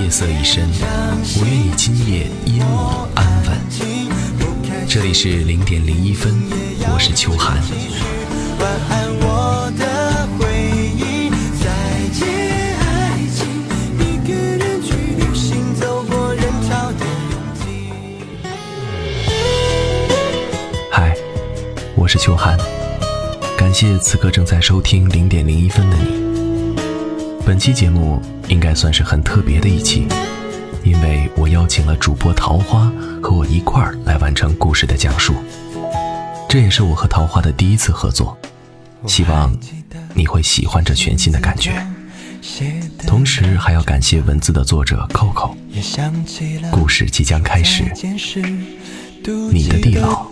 夜色已深，我愿你今夜因我安稳。这里是零点零一分，我是秋寒。嗨，我是秋寒，感谢此刻正在收听零点零一分的你。本期节目应该算是很特别的一期，因为我邀请了主播桃花和我一块儿来完成故事的讲述。这也是我和桃花的第一次合作，希望你会喜欢这全新的感觉。同时还要感谢文字的作者 Coco。故事即将开始，你的地老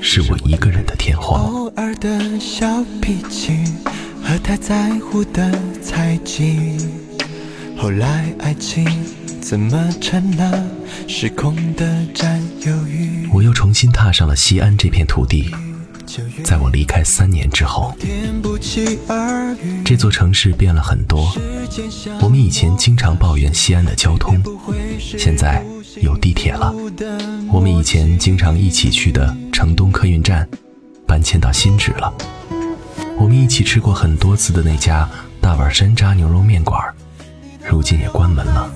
是我一个人的天荒。和他在乎的猜忌，后来爱情怎么成了时空的占有欲？我又重新踏上了西安这片土地，在我离开三年之后，这座城市变了很多。我们以前经常抱怨西安的交通，现在有地铁了。我们以前经常一起去的城东客运站，搬迁到新址了。我们一起吃过很多次的那家大碗山楂牛肉面馆，如今也关门了。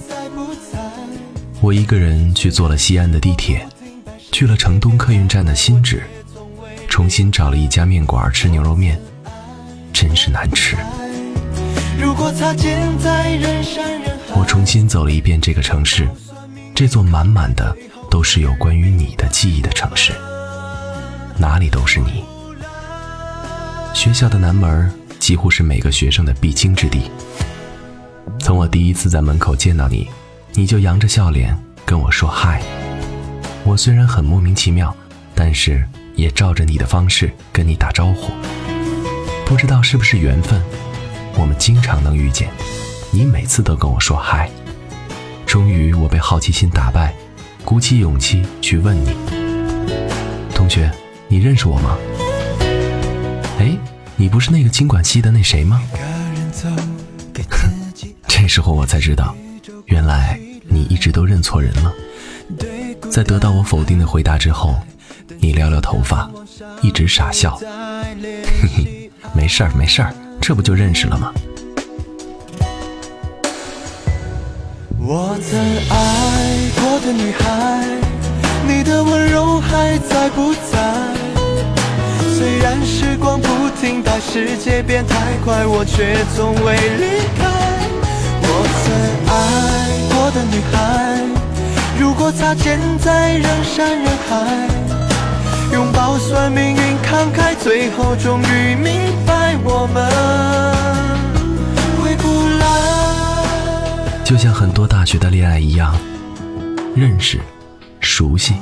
我一个人去坐了西安的地铁，去了城东客运站的新址，重新找了一家面馆吃牛肉面，真是难吃。我重新走了一遍这个城市，这座满满的都是有关于你的记忆的城市，哪里都是你。学校的南门几乎是每个学生的必经之地。从我第一次在门口见到你，你就扬着笑脸跟我说嗨。我虽然很莫名其妙，但是也照着你的方式跟你打招呼。不知道是不是缘分，我们经常能遇见。你每次都跟我说嗨。终于我被好奇心打败，鼓起勇气去问你：同学，你认识我吗？哎，你不是那个经管系的那谁吗？那时候我才知道，原来你一直都认错人了。在得到我否定的回答之后，你撩撩头发，一直傻笑。嘿嘿，没事儿没事儿，这不就认识了吗？我曾爱过的女孩，你的温柔还在不在？虽然时光不停但，世界变太快，我却从未离开。爱过的女孩，如果擦肩在人山人海，拥抱算命运慷慨，最后终于明白我们回不来。就像很多大学的恋爱一样，认识、熟悉、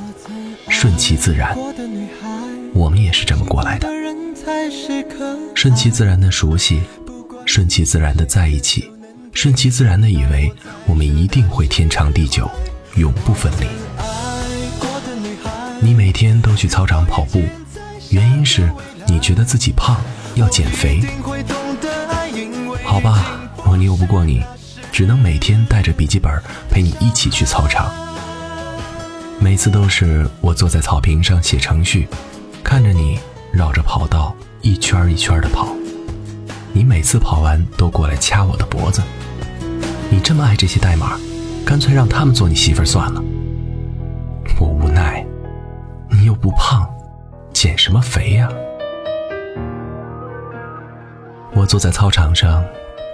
顺其自然。我们也是这么过来的，顺其自然的熟悉，顺其自然的在一起，顺其自然的以为我们一定会天长地久，永不分离。你每天都去操场跑步，原因是你觉得自己胖，要减肥。好吧，我拗不过你，只能每天带着笔记本陪你一起去操场。每次都是我坐在草坪上写程序。看着你绕着跑道一圈一圈的跑，你每次跑完都过来掐我的脖子。你这么爱这些代码，干脆让他们做你媳妇儿算了。我无奈，你又不胖，减什么肥呀？我坐在操场上，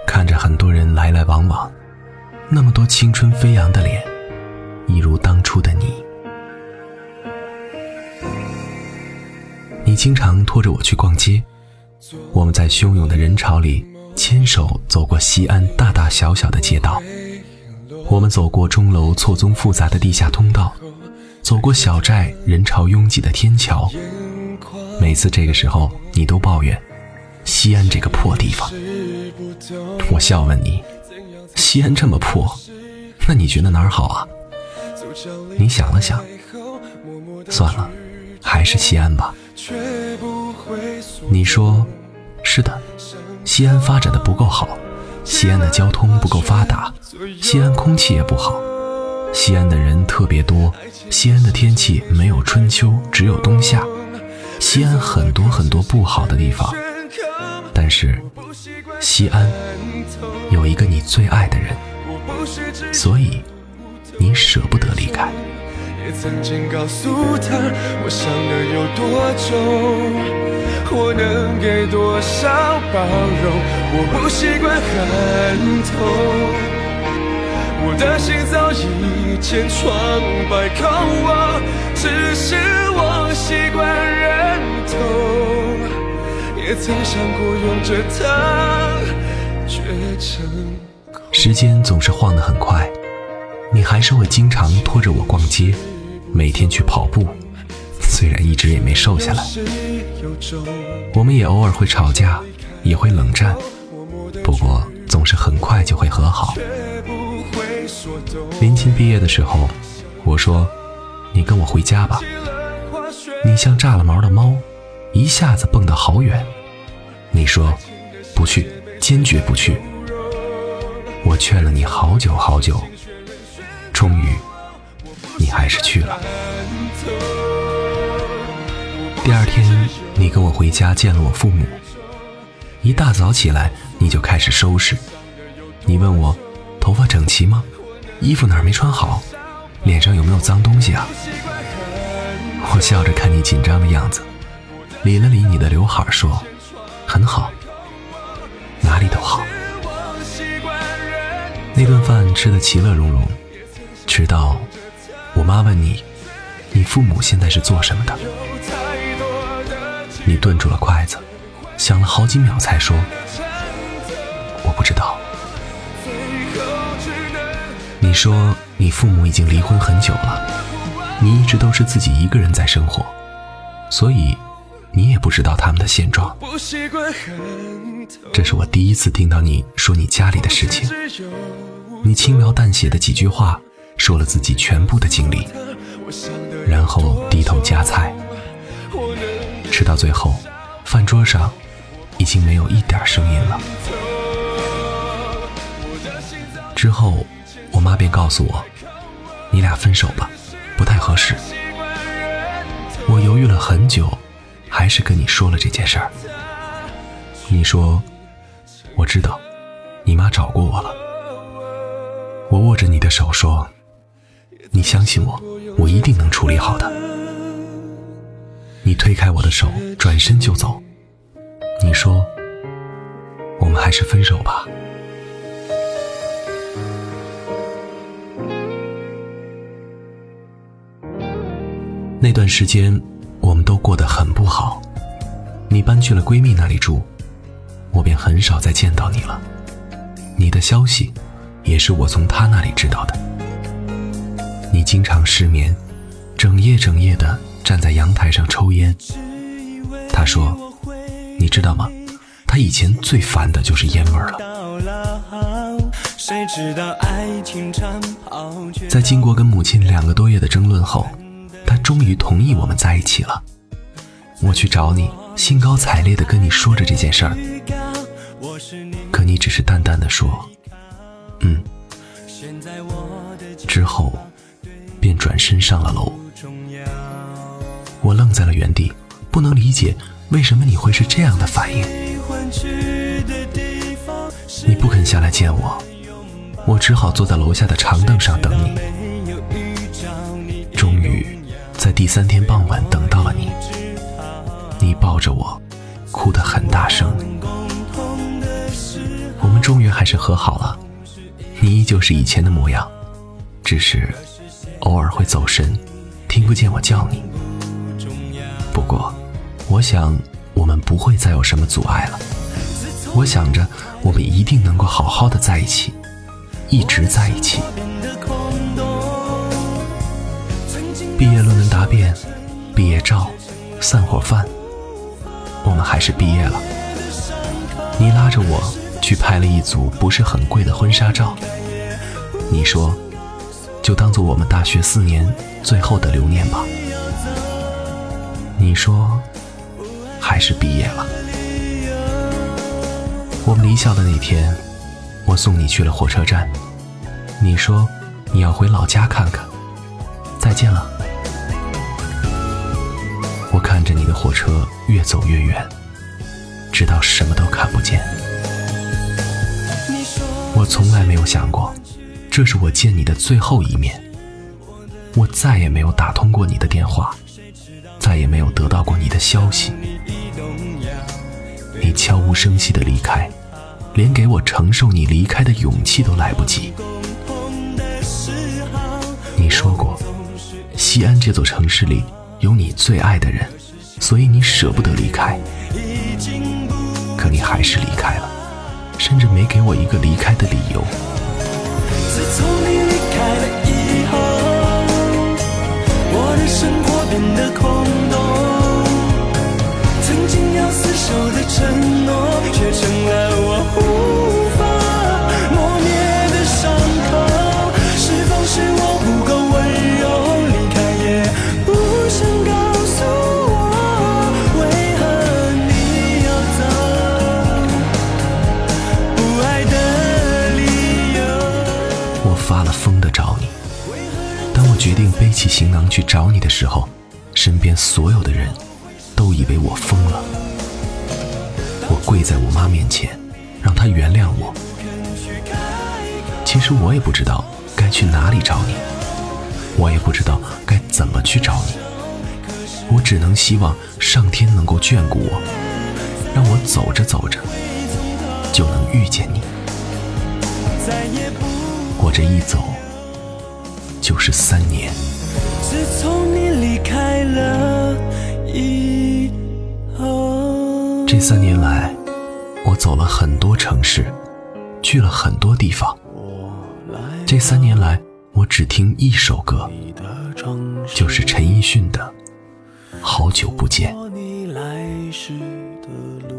看着很多人来来往往，那么多青春飞扬的脸，一如当初的你。你经常拖着我去逛街，我们在汹涌的人潮里牵手走过西安大大小小的街道。我们走过钟楼错综复杂的地下通道，走过小寨人潮拥挤的天桥。每次这个时候，你都抱怨西安这个破地方。我笑问你，西安这么破，那你觉得哪儿好啊？你想了想，算了，还是西安吧。你说，是的，西安发展的不够好，西安的交通不够发达，西安空气也不好，西安的人特别多，西安的天气没有春秋，只有冬夏，西安很多很多不好的地方，但是西安有一个你最爱的人，所以你舍不得离开。曾经告诉他，我想的有多久，我能给多少包容。我不习惯寒痛，我的心早已千疮百孔。我只是我习惯忍痛，也曾想过用着它绝成。时间总是晃得很快，你还是会经常拖着我逛街。每天去跑步，虽然一直也没瘦下来。我们也偶尔会吵架，也会冷战，不过总是很快就会和好。临近毕业的时候，我说：“你跟我回家吧。”你像炸了毛的猫，一下子蹦得好远。你说：“不去，坚决不去。”我劝了你好久好久，终于。你还是去了。第二天，你跟我回家见了我父母。一大早起来，你就开始收拾。你问我头发整齐吗？衣服哪儿没穿好？脸上有没有脏东西啊？我笑着看你紧张的样子，理了理你的刘海，说：“很好，哪里都好。”那顿饭吃的其乐融融，直到。我妈问你：“你父母现在是做什么的？”你顿住了筷子，想了好几秒才说：“我不知道。”你说你父母已经离婚很久了，你一直都是自己一个人在生活，所以你也不知道他们的现状。这是我第一次听到你说你家里的事情，你轻描淡写的几句话。说了自己全部的经历，然后低头夹菜，吃到最后，饭桌上已经没有一点声音了。之后，我妈便告诉我：“你俩分手吧，不太合适。”我犹豫了很久，还是跟你说了这件事儿。你说：“我知道，你妈找过我了。”我握着你的手说。你相信我，我一定能处理好的。你推开我的手，转身就走。你说：“我们还是分手吧。”那段时间，我们都过得很不好。你搬去了闺蜜那里住，我便很少再见到你了。你的消息，也是我从她那里知道的。经常失眠，整夜整夜的站在阳台上抽烟。他说：“你知道吗？他以前最烦的就是烟味了。”在经过跟母亲两个多月的争论后，他终于同意我们在一起了。我去找你，兴高采烈的跟你说着这件事儿，可你只是淡淡的说：“嗯。”之后。便转身上了楼，我愣在了原地，不能理解为什么你会是这样的反应。你不肯下来见我，我只好坐在楼下的长凳上等你。终于在第三天傍晚等到了你，你抱着我，哭得很大声。我们终于还是和好了，你依旧是以前的模样，只是。偶尔会走神，听不见我叫你。不过，我想我们不会再有什么阻碍了。我想着，我们一定能够好好的在一起，一直在一起。毕业论文答辩、毕业照、散伙饭，我们还是毕业了。你拉着我去拍了一组不是很贵的婚纱照，你说，就当做我们大学四年最后的留念吧。你说，还是毕业了。我们离校的那天，我送你去了火车站，你说你要回老家看看，再见了。我看着你的火车越走越远，直到什么都看不见。我从来没有想过，这是我见你的最后一面。我再也没有打通过你的电话，再也没有得到过你的消息。你悄无声息的离开，连给我承受你离开的勇气都来不及。你说过，西安这座城市里。有你最爱的人，所以你舍不得离开。可你还是离开了，甚至没给我一个离开的理由。自从你离开了以后，我的生活变得空洞。曾经要厮守的承诺，却成了我。决定背起行囊去找你的时候，身边所有的人都以为我疯了。我跪在我妈面前，让她原谅我。其实我也不知道该去哪里找你，我也不知道该怎么去找你。我只能希望上天能够眷顾我，让我走着走着就能遇见你。我这一走。就是三年。自从你离开了以后，这三年来，我走了很多城市，去了很多地方。这三年来，我只听一首歌，就是陈奕迅的《好久不见》。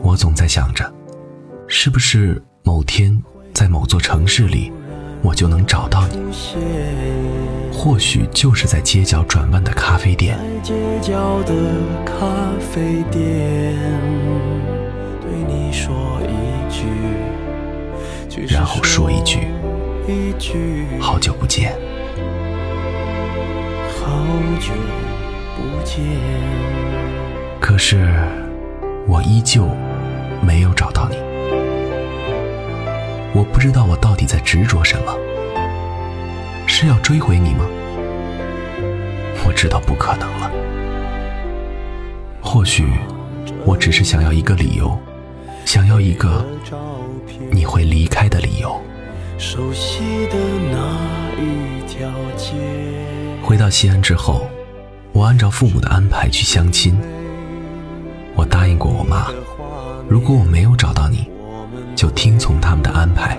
我总在想着，是不是某天在某座城市里，我就能找到你。或许就是在街角转弯的咖啡店，然后说一句“好久不见”。好久不见。可是我依旧没有找到你，我不知道我到底在执着什么。是要追回你吗？我知道不可能了。或许我只是想要一个理由，想要一个你会离开的理由。回到西安之后，我按照父母的安排去相亲。我答应过我妈，如果我没有找到你，就听从他们的安排，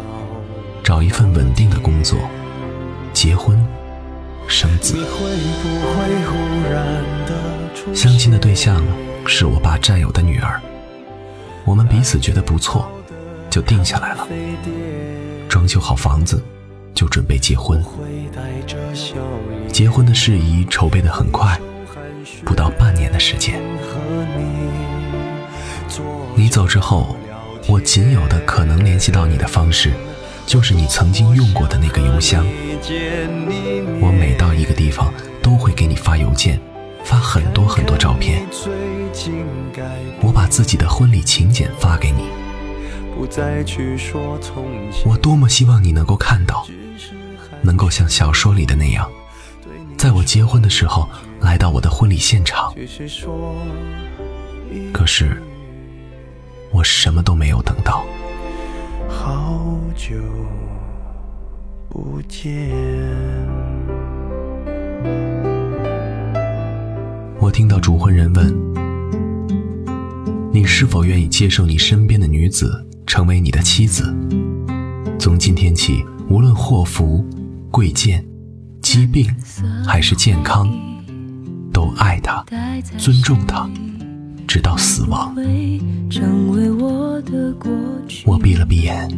找一份稳定的工作。结婚，生子。相亲的对象是我爸战友的女儿，我们彼此觉得不错，就定下来了。装修好房子，就准备结婚。结婚的事宜筹备的很快，不到半年的时间。你走之后，我仅有的可能联系到你的方式。就是你曾经用过的那个邮箱，我每到一个地方都会给你发邮件，发很多很多照片。我把自己的婚礼请柬发给你，我多么希望你能够看到，能够像小说里的那样，在我结婚的时候来到我的婚礼现场。可是，我什么都没有等到。好久不见。我听到主婚人问：“你是否愿意接受你身边的女子成为你的妻子？从今天起，无论祸福、贵贱、疾病还是健康，都爱她，尊重他，直到死亡。我闭了闭眼，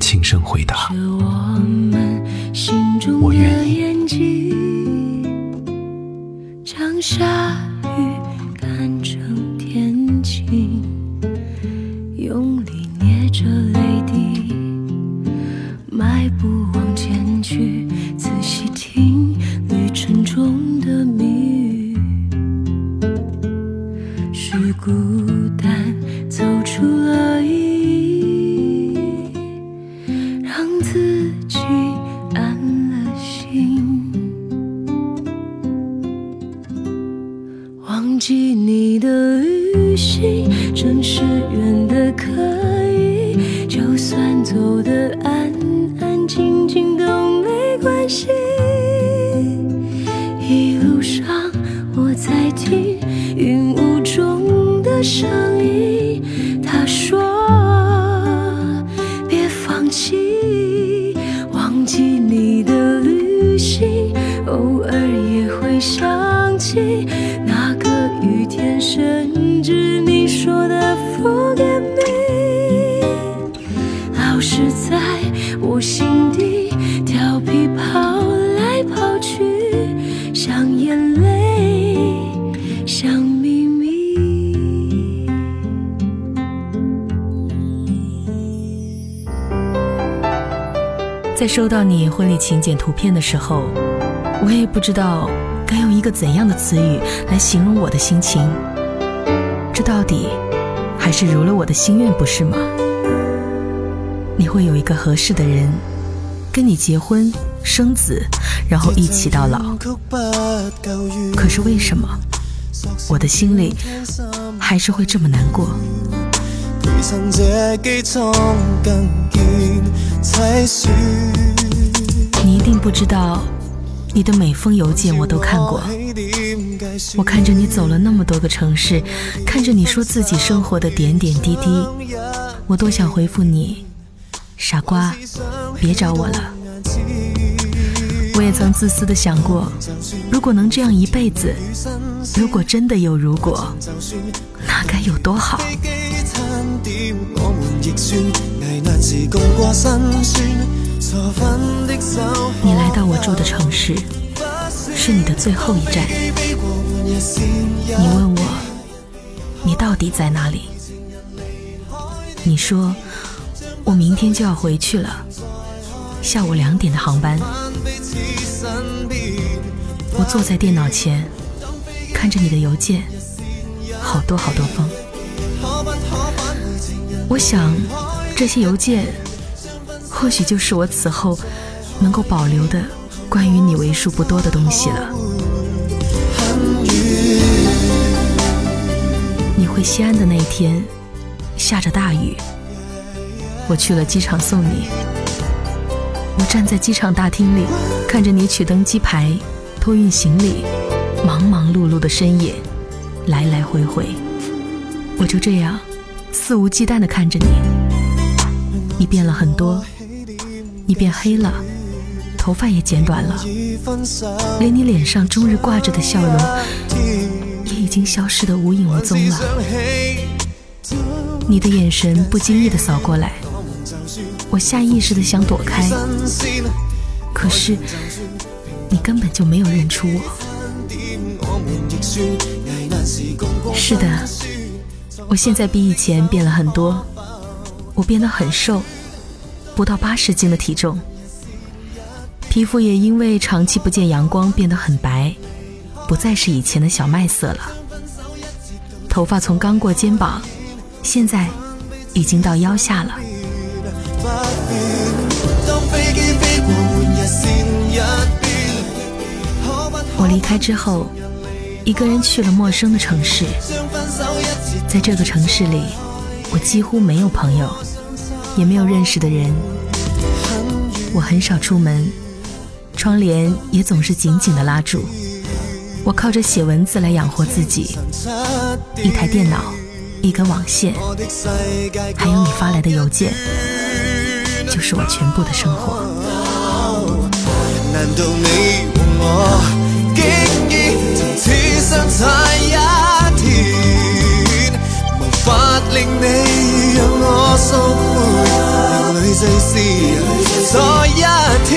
轻声回答：我愿意。将下雨一路收到你婚礼请柬图片的时候，我也不知道该用一个怎样的词语来形容我的心情。这到底还是如了我的心愿，不是吗？你会有一个合适的人跟你结婚生子，然后一起到老。可是为什么我的心里还是会这么难过？你一定不知道，你的每封邮件我都看过。我看着你走了那么多个城市，看着你说自己生活的点点滴滴，我多想回复你，傻瓜，别找我了。我也曾自私的想过，如果能这样一辈子，如果真的有如果，那该有多好。你来到我住的城市，是你的最后一站。你问我，你到底在哪里？你说，我明天就要回去了，下午两点的航班。我坐在电脑前，看着你的邮件，好多好多封。我想，这些邮件，或许就是我此后能够保留的关于你为数不多的东西了。你回西安的那一天，下着大雨。我去了机场送你。我站在机场大厅里，看着你取登机牌、托运行李，忙忙碌碌的深夜，来来回回。我就这样肆无忌惮地看着你。你变了很多，你变黑了，头发也剪短了，连你脸上终日挂着的笑容也。已经消失的无影无踪了。你的眼神不经意的扫过来，我下意识的想躲开，可是你根本就没有认出我。是的，我现在比以前变了很多，我变得很瘦，不到八十斤的体重，皮肤也因为长期不见阳光变得很白。不再是以前的小麦色了，头发从刚过肩膀，现在已经到腰下了。我离开之后，一个人去了陌生的城市，在这个城市里，我几乎没有朋友，也没有认识的人。我很少出门，窗帘也总是紧紧的拉住。我靠着写文字来养活自己，一台电脑，一根网线，还有你发来的邮件，就是我全部的生活。难道你和我竟然从此相差一令你让我赎回，泪水湿在一天。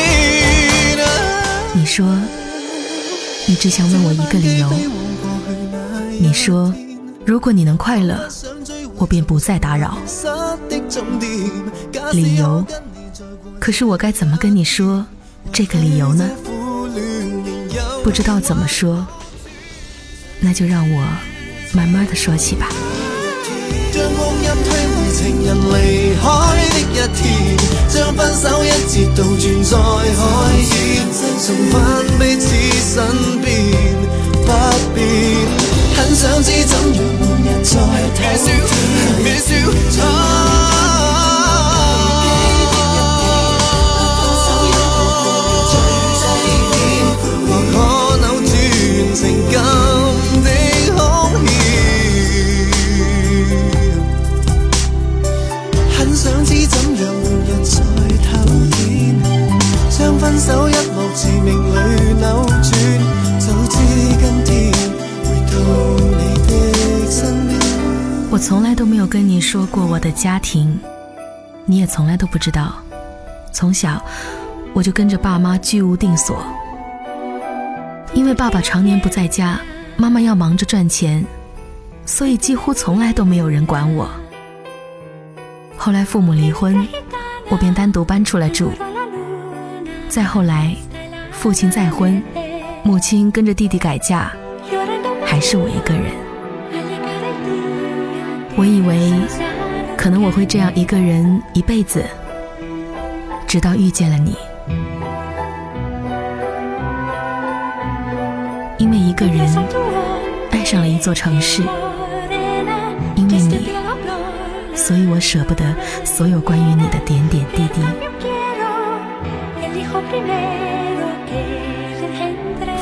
你说，你只想问我一个理由。你说，如果你能快乐，我便不再打扰。理由？可是我该怎么跟你说这个理由呢？不知道怎么说，那就让我慢慢的说起吧。情人离开的一天将分手一节倒转再开始重返彼此身边不变。很想知怎样每日再笑微笑还可扭转成今我从来都没有跟你说过我的家庭，你也从来都不知道。从小我就跟着爸妈居无定所，因为爸爸常年不在家，妈妈要忙着赚钱，所以几乎从来都没有人管我。后来父母离婚，我便单独搬出来住。再后来，父亲再婚，母亲跟着弟弟改嫁，还是我一个人。我以为，可能我会这样一个人一辈子，直到遇见了你。因为一个人爱上了一座城市，因为你，所以我舍不得所有关于你的点点滴滴。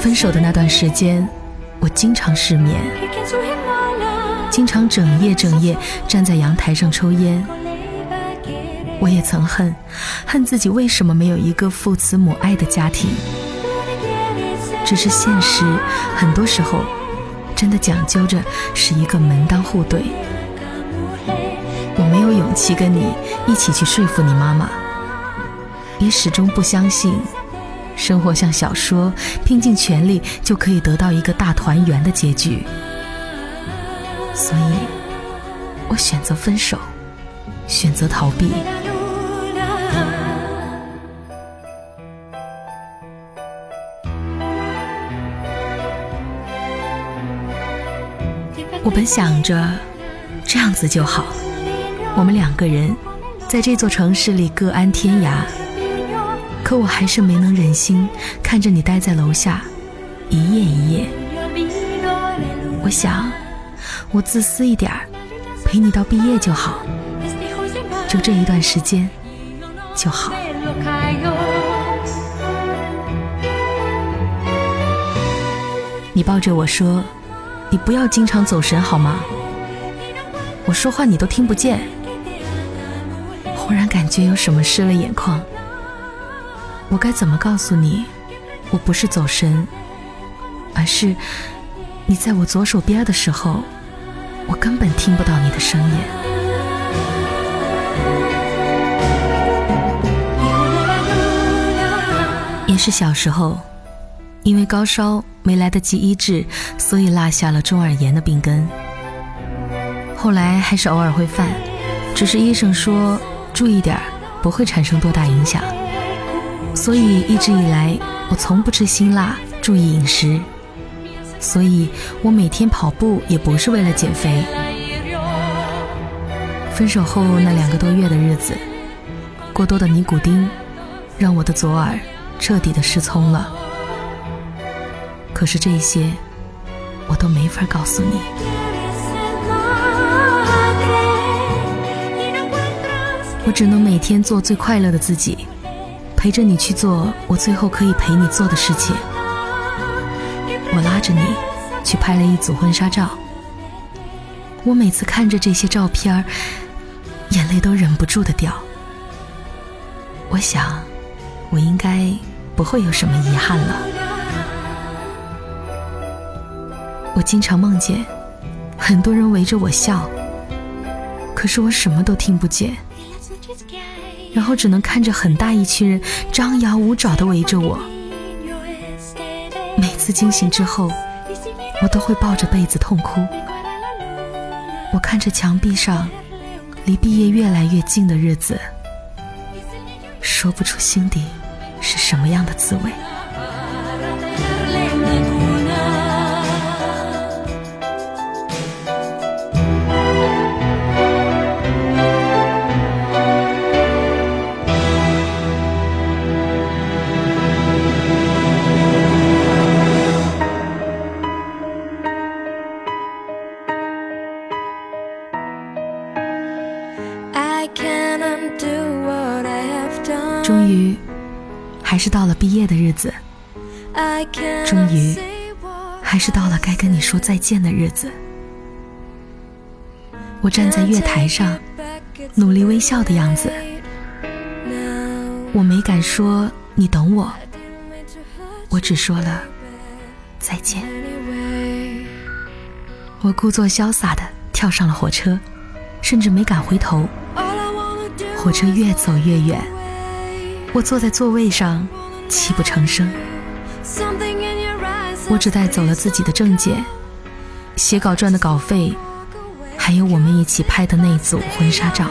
分手的那段时间，我经常失眠。经常整夜整夜站在阳台上抽烟，我也曾恨，恨自己为什么没有一个父慈母爱的家庭。只是现实很多时候真的讲究着是一个门当户对。我没有勇气跟你一起去说服你妈妈，也始终不相信生活像小说，拼尽全力就可以得到一个大团圆的结局。所以，我选择分手，选择逃避。我本想着这样子就好，我们两个人在这座城市里各安天涯。可我还是没能忍心看着你待在楼下，一夜一夜。我想。我自私一点儿，陪你到毕业就好，就这一段时间就好。你抱着我说：“你不要经常走神好吗？”我说话你都听不见。忽然感觉有什么湿了眼眶。我该怎么告诉你，我不是走神，而是你在我左手边的时候。我根本听不到你的声音。也是小时候，因为高烧没来得及医治，所以落下了中耳炎的病根。后来还是偶尔会犯，只是医生说注意点儿，不会产生多大影响。所以一直以来，我从不吃辛辣，注意饮食。所以我每天跑步也不是为了减肥。分手后那两个多月的日子，过多的尼古丁让我的左耳彻底的失聪了。可是这些我都没法告诉你。我只能每天做最快乐的自己，陪着你去做我最后可以陪你做的事情。我拉着你去拍了一组婚纱照，我每次看着这些照片眼泪都忍不住的掉。我想，我应该不会有什么遗憾了。我经常梦见很多人围着我笑，可是我什么都听不见，然后只能看着很大一群人张牙舞爪的围着我。每次惊醒之后，我都会抱着被子痛哭。我看着墙壁上离毕业越来越近的日子，说不出心底是什么样的滋味。再见的日子。我站在月台上，努力微笑的样子。我没敢说你等我，我只说了再见。我故作潇洒的跳上了火车，甚至没敢回头。火车越走越远，我坐在座位上，泣不成声。我只带走了自己的证件、写稿赚的稿费，还有我们一起拍的那组婚纱照。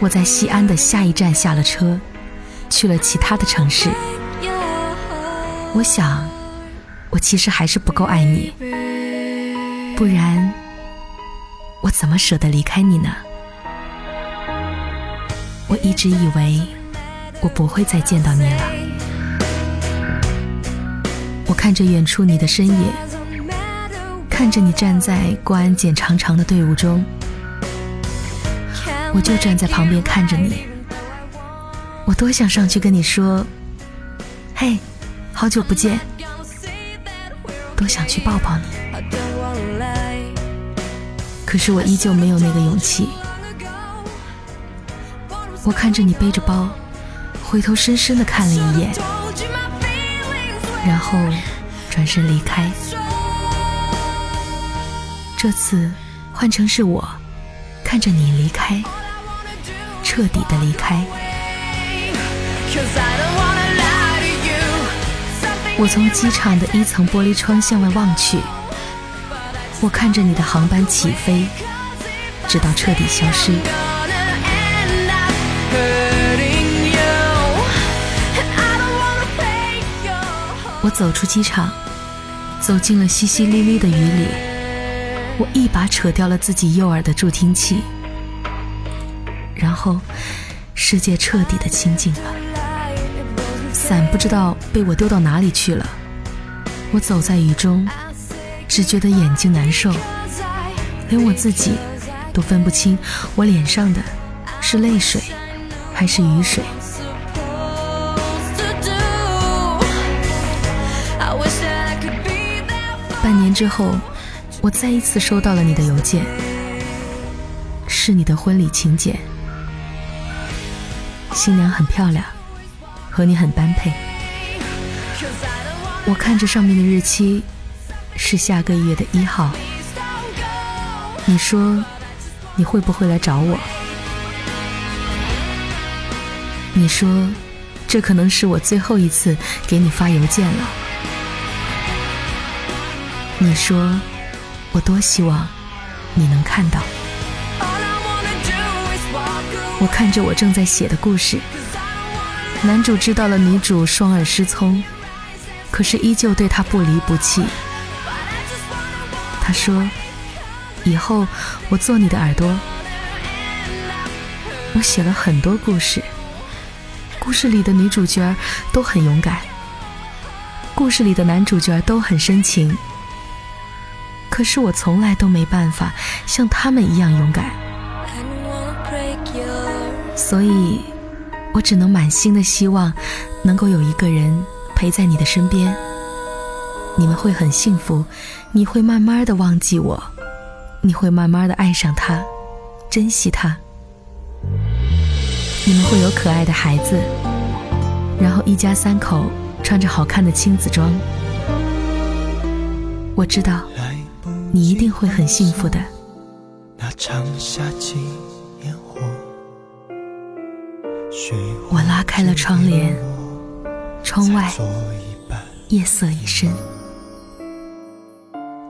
我在西安的下一站下了车，去了其他的城市。我想，我其实还是不够爱你，不然我怎么舍得离开你呢？我一直以为我不会再见到你了。我看着远处你的身影，看着你站在过安检长长的队伍中，我就站在旁边看着你。我多想上去跟你说：“嘿，好久不见！”多想去抱抱你，可是我依旧没有那个勇气。我看着你背着包，回头深深的看了一眼，然后转身离开。这次换成是我看着你离开，彻底的离开。我从机场的一层玻璃窗向外望去，我看着你的航班起飞，直到彻底消失。我走出机场，走进了淅淅沥沥的雨里。我一把扯掉了自己右耳的助听器，然后世界彻底的清静了。伞不知道被我丢到哪里去了。我走在雨中，只觉得眼睛难受，连我自己都分不清我脸上的是泪水还是雨水。半年之后，我再一次收到了你的邮件，是你的婚礼请柬。新娘很漂亮，和你很般配。我看着上面的日期，是下个月的一号。你说你会不会来找我？你说这可能是我最后一次给你发邮件了。你说，我多希望你能看到。我看着我正在写的故事，男主知道了女主双耳失聪，可是依旧对她不离不弃。他说：“以后我做你的耳朵。”我写了很多故事，故事里的女主角都很勇敢，故事里的男主角都很深情。可是我从来都没办法像他们一样勇敢，所以，我只能满心的希望能够有一个人陪在你的身边。你们会很幸福，你会慢慢的忘记我，你会慢慢的爱上他，珍惜他。你们会有可爱的孩子，然后一家三口穿着好看的亲子装。我知道，你一定会很幸福的。我拉开了窗帘，窗外夜色已深。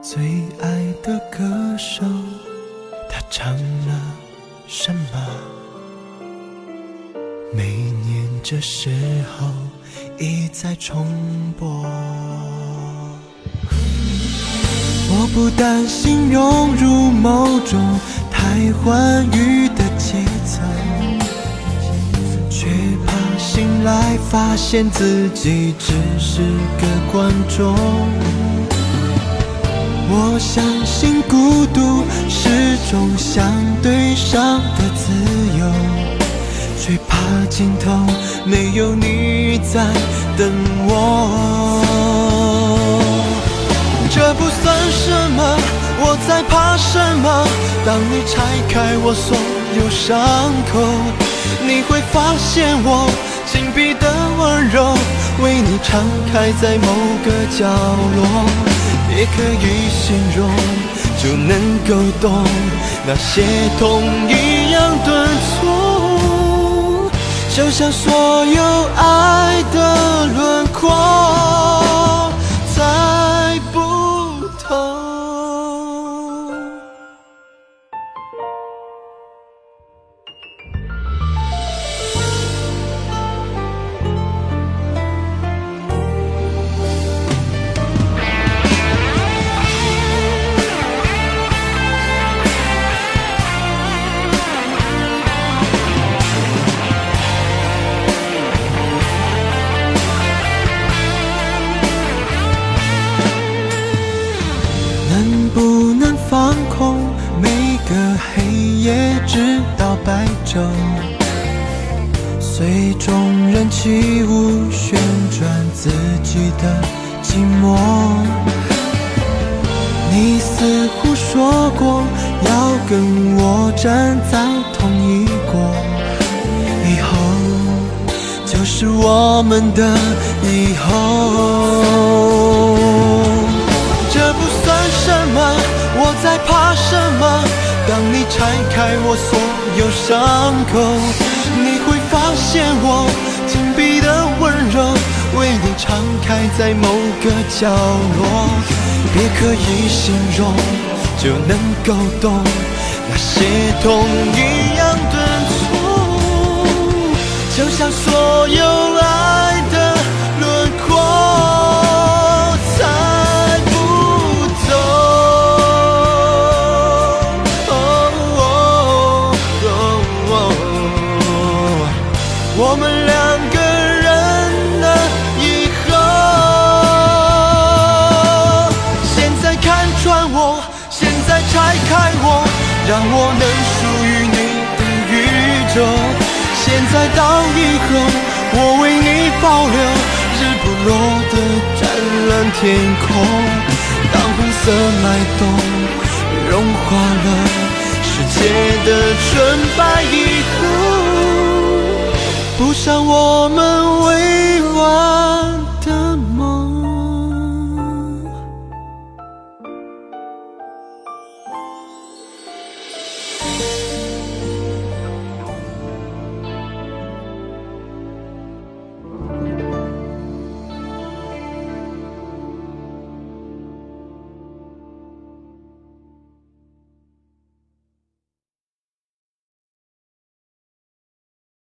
最爱的歌手，他唱了什么？每年这时候一再重播。我不担心融入某种太欢愉的节奏，却怕醒来发现自己只是个观众。我相信孤独是种相对上的自由，最怕尽头没有你在等我。这不算什么，我在怕什么？当你拆开我所有伤口，你会发现我紧闭的温柔，为你敞开在某个角落。也可以形容，就能够懂那些痛一样顿挫，就像所有爱的轮廓。白昼随众人起舞，旋转自己的寂寞。你似乎说过要跟我站在同一国，以后就是我们的以后。这不算什么，我在怕什么？开我所有伤口。你会发现我紧闭的温柔，为你敞开在某个角落。别刻意形容，就能够懂那些痛一样顿挫，就像所有爱我们两个人的以后，现在看穿我，现在拆开我让我能属于你的宇宙。现在到以后，我为你保留日不落的湛蓝天空。当红色脉动融化了世界的纯白以后，不像我们。